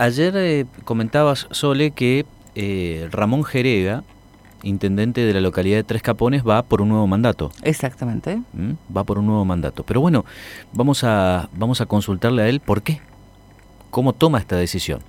ayer eh, comentabas, Sole, que eh, Ramón Jerega, intendente de la localidad de Tres Capones, va por un nuevo mandato. Exactamente. ¿Mm? Va por un nuevo mandato. Pero bueno, vamos a, vamos a consultarle a él por qué. ¿Cómo toma esta decisión?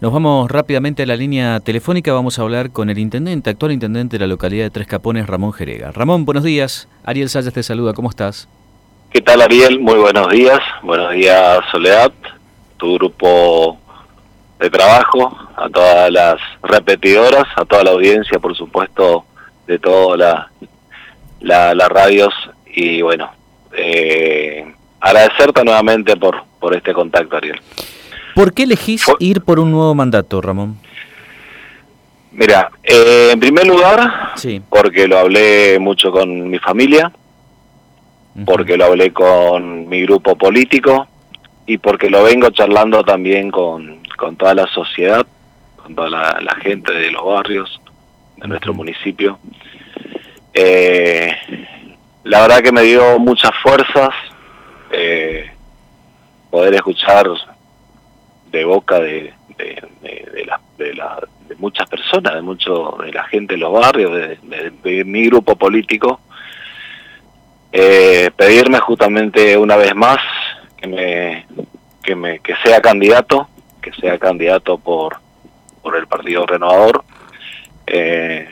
Nos vamos rápidamente a la línea telefónica, vamos a hablar con el intendente, actual intendente de la localidad de Tres Capones, Ramón Jerega. Ramón, buenos días. Ariel Salles te saluda, ¿cómo estás? ¿Qué tal Ariel? Muy buenos días. Buenos días Soledad, tu grupo de trabajo, a todas las repetidoras, a toda la audiencia, por supuesto, de todas las la, radios y bueno, eh, agradecerte nuevamente por, por este contacto, Ariel. ¿Por qué elegís ir por un nuevo mandato, Ramón? Mira, eh, en primer lugar, sí. porque lo hablé mucho con mi familia, porque lo hablé con mi grupo político y porque lo vengo charlando también con, con toda la sociedad, con toda la, gente de los barrios, de nuestro municipio. Eh, la verdad que me dio muchas fuerzas eh, poder escuchar de boca de, de, de, muchas personas, de mucho de la gente de los barrios, de, mi grupo político, eh, pedirme justamente una vez más que me, que me que sea candidato, que sea candidato por por el Partido Renovador. Eh,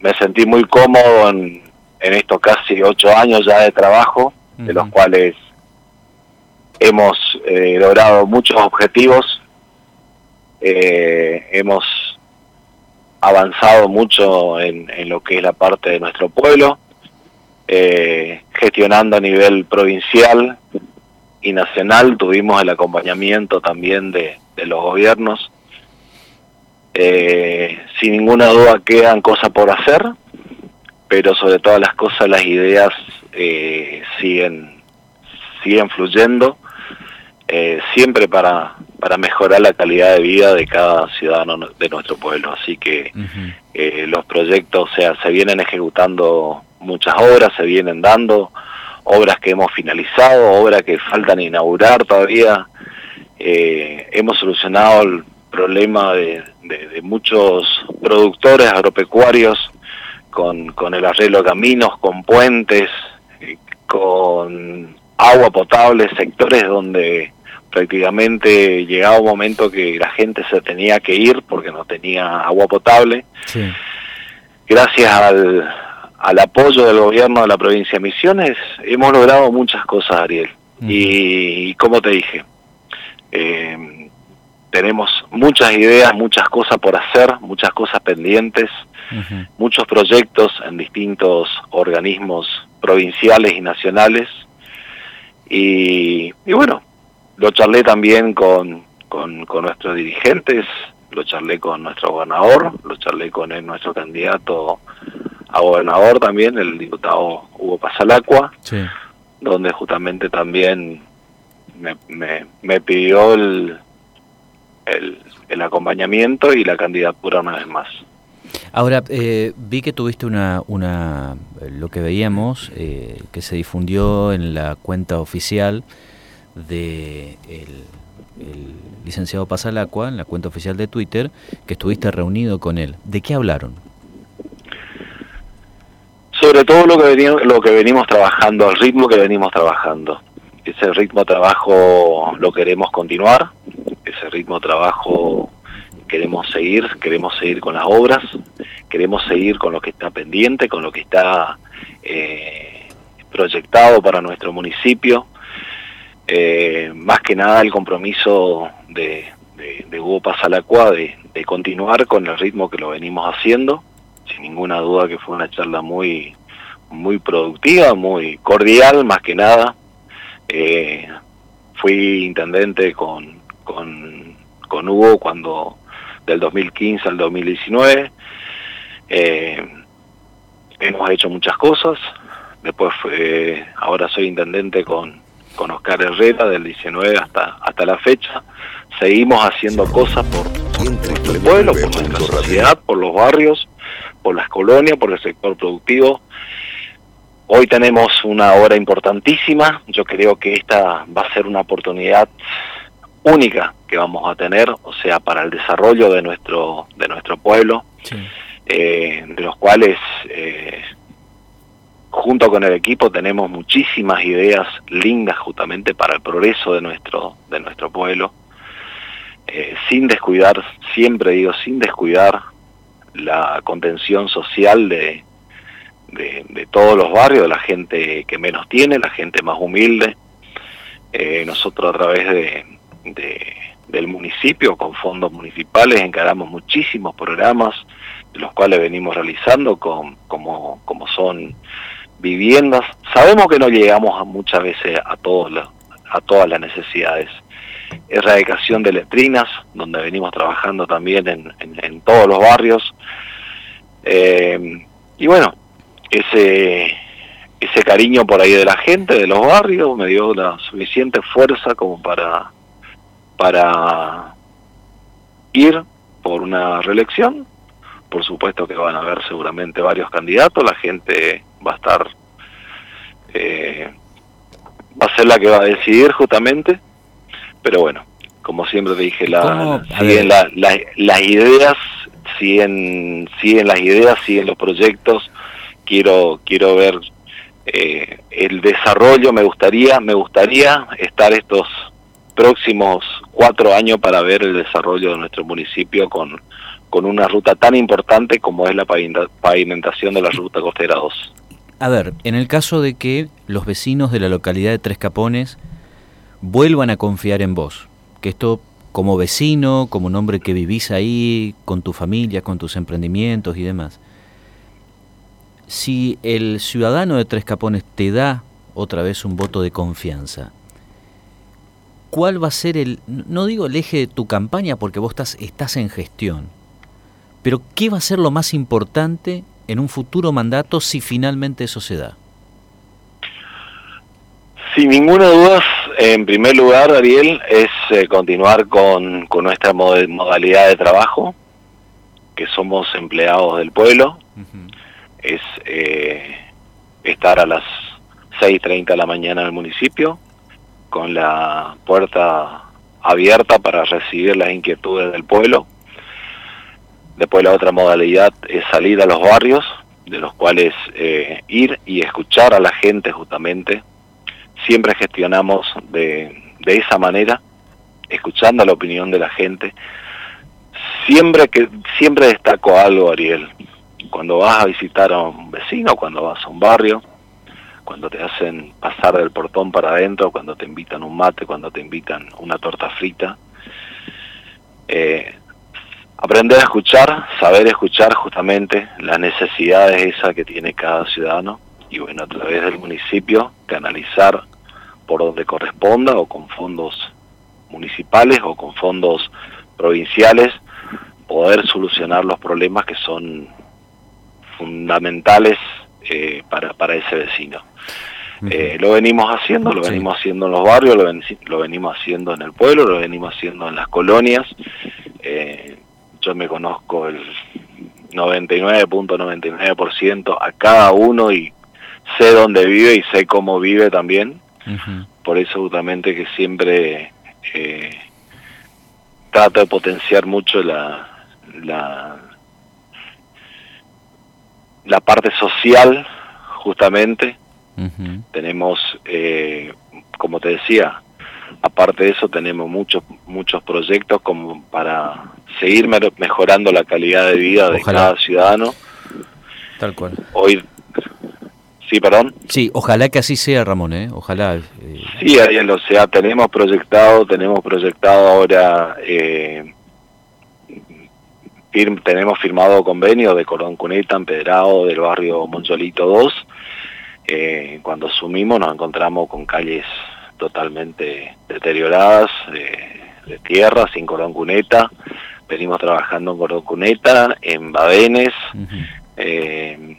me sentí muy cómodo en, en estos casi ocho años ya de trabajo, de los cuales hemos eh, logrado muchos objetivos, eh, hemos avanzado mucho en, en, lo que es la parte de nuestro pueblo, eh, gestionando a nivel provincial y nacional, tuvimos el acompañamiento también de, de los gobiernos. sin ninguna duda quedan cosas por hacer, pero sobre todas las cosas las ideas siguen siguen fluyendo eh, siempre para, para mejorar la calidad de vida de cada ciudadano de nuestro pueblo. Así que eh, los proyectos, o sea, se vienen ejecutando muchas obras, se vienen dando, obras que hemos finalizado, obras que faltan inaugurar todavía. Eh, hemos solucionado el problema de, de, muchos productores agropecuarios con, con el arreglo de caminos, con puentes, con agua potable, sectores donde prácticamente llegaba un momento que la gente se tenía que ir porque no tenía agua potable. Gracias al, al apoyo del gobierno de la provincia de Misiones hemos logrado muchas cosas, Ariel. y, como te dije, eh, tenemos muchas ideas, muchas cosas por hacer, muchas cosas pendientes, muchos proyectos en distintos organismos provinciales y nacionales. Y, y bueno, lo charlé también con, con, nuestros dirigentes, lo charlé con nuestro gobernador, lo charlé con nuestro candidato a gobernador también, el diputado Hugo Pasalacua, donde justamente también me, me, pidió el, el, acompañamiento y la candidatura una vez más. Ahora, eh, vi que tuviste una, una lo que veíamos, eh, que se difundió en la cuenta oficial de el, licenciado Pasalacua en la cuenta oficial de Twitter que estuviste reunido con él. ¿De qué hablaron? Sobre todo lo que venimos, lo que venimos trabajando, el ritmo que venimos trabajando. Ese ritmo de trabajo lo queremos continuar, ese ritmo de trabajo queremos seguir, queremos seguir con las obras, queremos seguir con lo que está pendiente, con lo que está eh, proyectado para nuestro municipio eh, más que nada el compromiso de, de, Hugo Pasalacua de, de continuar con el ritmo que lo venimos haciendo, sin ninguna duda que fue una charla muy, muy productiva, muy cordial, más que nada. Eh, fui intendente con, con, con, Hugo cuando del 2015 al 2019. Eh, hemos hecho muchas cosas. Después fue, ahora soy intendente con, con Oscar Herrera del 19 hasta, hasta la fecha. Seguimos haciendo cosas por, nuestro pueblo, por nuestra sociedad, por los barrios, por las colonias, por el sector productivo. Hoy tenemos una obra importantísima. Yo creo que esta va a ser una oportunidad única que vamos a tener, o sea, para el desarrollo de nuestro, de nuestro pueblo, eh, de los cuales eh, junto con el equipo tenemos muchísimas ideas lindas justamente para el progreso de nuestro, de nuestro pueblo, eh, sin descuidar, siempre digo, sin descuidar la contención social de, de, todos los barrios, de la gente que menos tiene, la gente más humilde. nosotros a través de, del municipio con fondos municipales encaramos muchísimos programas de los cuales venimos realizando con, como, como son viviendas. Sabemos que no llegamos a, muchas veces a, todos a todas las necesidades. Erradicación de letrinas, donde venimos trabajando también en, todos los barrios. Eh, y bueno, ese, ese cariño por ahí de la gente, de los barrios, me dio la suficiente fuerza como para para ir por una reelección. Por supuesto que van a haber seguramente varios candidatos, la gente va a estar, eh, va a ser la que va a decidir justamente, pero bueno, como siempre te dije, la, siguen las ideas, siguen, siguen las ideas, siguen los proyectos, quiero, quiero ver eh, el desarrollo, me gustaría, me gustaría estar estos próximos cuatro años para ver el desarrollo de nuestro municipio con, con una ruta tan importante como es la pavimentación de la ruta costera 2. A ver, en el caso de que los vecinos de la localidad de Tres Capones vuelvan a confiar en vos, que esto como vecino, como un hombre que vivís ahí, con tu familia, con tus emprendimientos y demás, si el ciudadano de Tres Capones te da otra vez un voto de confianza, cuál va a ser el, no digo el eje de tu campaña porque vos estás, estás en gestión, pero qué va a ser lo más importante en un futuro mandato si finalmente eso se da. Sin ninguna duda, en primer lugar, Ariel, es eh, continuar con, con, nuestra modalidad de trabajo, que somos empleados del pueblo, es eh, estar a las 6.30 de la mañana en el municipio, con la puerta abierta para recibir las inquietudes del pueblo. Después la otra modalidad es salir a los barrios, de los cuales eh, ir y escuchar a la gente justamente. Siempre gestionamos de, de esa manera, escuchando la opinión de la gente. Siempre que siempre destaco algo, Ariel. Cuando vas a visitar a un vecino, cuando vas a un barrio, cuando te hacen pasar del portón para adentro, cuando te invitan un mate, cuando te invitan una torta frita. Eh, aprender a escuchar, saber escuchar justamente las necesidades esas que tiene cada ciudadano y bueno, a través del municipio canalizar por donde corresponda o con fondos municipales o con fondos provinciales poder solucionar los problemas que son fundamentales eh, para, para ese vecino. Eh, lo venimos haciendo, lo venimos haciendo en los barrios, lo, venimos haciendo en el pueblo, lo venimos haciendo en las colonias. Eh, yo me conozco el 99.99% a cada uno y sé dónde vive y sé cómo vive también. Por eso justamente que siempre eh, trato de potenciar mucho la, la, la parte social justamente tenemos, eh, como te decía, aparte de eso tenemos muchos muchos proyectos como para seguir mejorando la calidad de vida de cada ciudadano. Tal cual. Hoy, sí, perdón. Sí, ojalá que así sea, Ramón, ¿eh? Ojalá. Eh. Sí, Ariel, o sea, tenemos proyectado, tenemos proyectado ahora, eh, tenemos firmado convenio de Cordón Cuneta, Empedrado, del barrio Moncholito 2, eh, cuando asumimos nos encontramos con calles totalmente deterioradas, de tierra, sin cordón cuneta. Venimos trabajando en cordón cuneta, en Badenes, eh,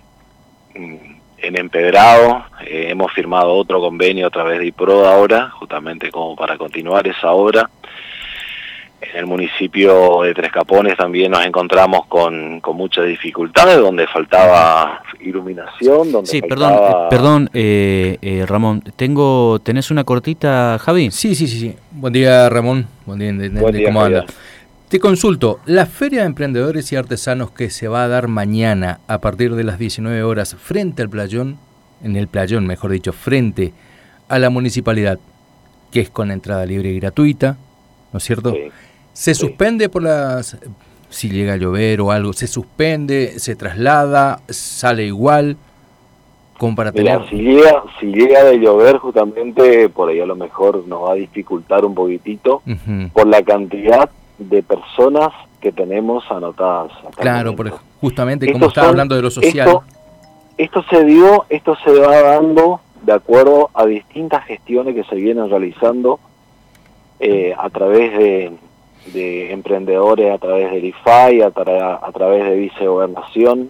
en Empedrado. Eh, hemos firmado otro convenio a través de IPRO ahora, justamente como para continuar esa obra. en el municipio de Tres Capones también nos encontramos con, con muchas dificultades, donde faltaba iluminación, donde Sí, perdón, eh, perdón eh, eh, Ramón, tengo, ¿tenés una cortita, Javi? Sí, sí, sí, sí. Buen día, Ramón. Buen día, ¿cómo anda? Te consulto, la Feria de Emprendedores y Artesanos que se va a dar mañana a partir de las 19 horas frente al playón, en el playón, mejor dicho, frente a la municipalidad, que es con entrada libre y gratuita, ¿no es cierto? ¿Se suspende por las... si llega a llover o algo, se suspende, se traslada, sale igual? Tener... si llega, si llega de llover justamente, por ahí a lo mejor nos va a dificultar un poquitito por la cantidad de personas que tenemos anotadas. Claro, por, justamente como estaba hablando de lo social. Esto, se dio, esto se va dando de acuerdo a distintas gestiones que se vienen realizando eh, a través de, emprendedores, a través del IFAI, a, a través de vicegobernación,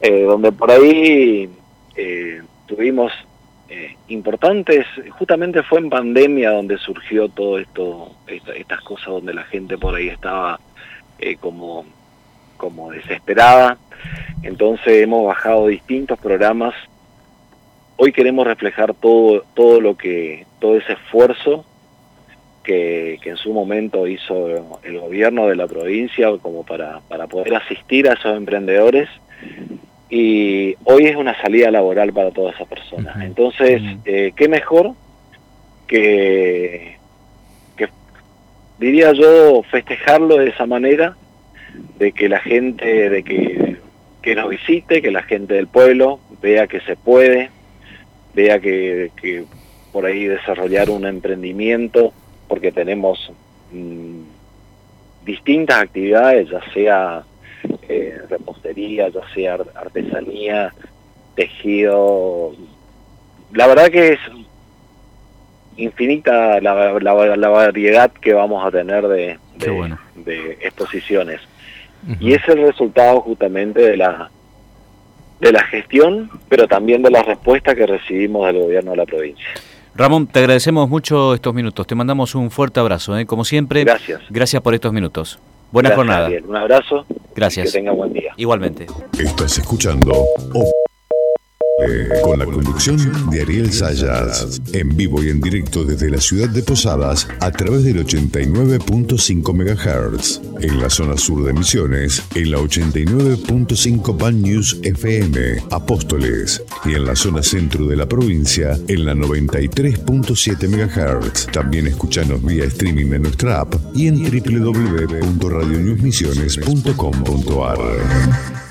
eh, donde por ahí eh, tuvimos eh, importantes, justamente fue en pandemia donde surgió todo esto, estas cosas donde la gente por ahí estaba eh, como, como desesperada. Entonces hemos bajado distintos programas. Hoy queremos reflejar todo, todo lo que, todo ese esfuerzo que, que, en su momento hizo el gobierno de la provincia como para, para poder asistir a esos emprendedores y hoy es una salida laboral para todas esas personas. Entonces, eh, ¿qué mejor que, que, diría yo, festejarlo de esa manera, de que la gente, de que, que nos visite, que la gente del pueblo vea que se puede, vea que, que por ahí desarrollar un emprendimiento, porque tenemos mm, distintas actividades, ya sea eh, repostería, ya sea artesanía, tejido. La verdad que es infinita la, la, variedad que vamos a tener de, de, exposiciones. Y es el resultado justamente de la de la gestión, pero también de la respuesta que recibimos del gobierno de la provincia. Ramón, te agradecemos mucho estos minutos. Te mandamos un fuerte abrazo, ¿eh? como siempre. Gracias. Gracias por estos minutos. Buena jornada. Un abrazo. Gracias. que tenga buen día. Igualmente. Estás escuchando con la conducción de Ariel Sayas, en vivo y en directo desde la ciudad de Posadas a través del 89.5 MHz, en la zona sur de Misiones, en la 89.5 Pan News FM, Apóstoles, y en la zona centro de la provincia, en la 93.7 MHz. También escuchanos vía streaming de nuestra app y en www.radionewsmisiones.com.ar.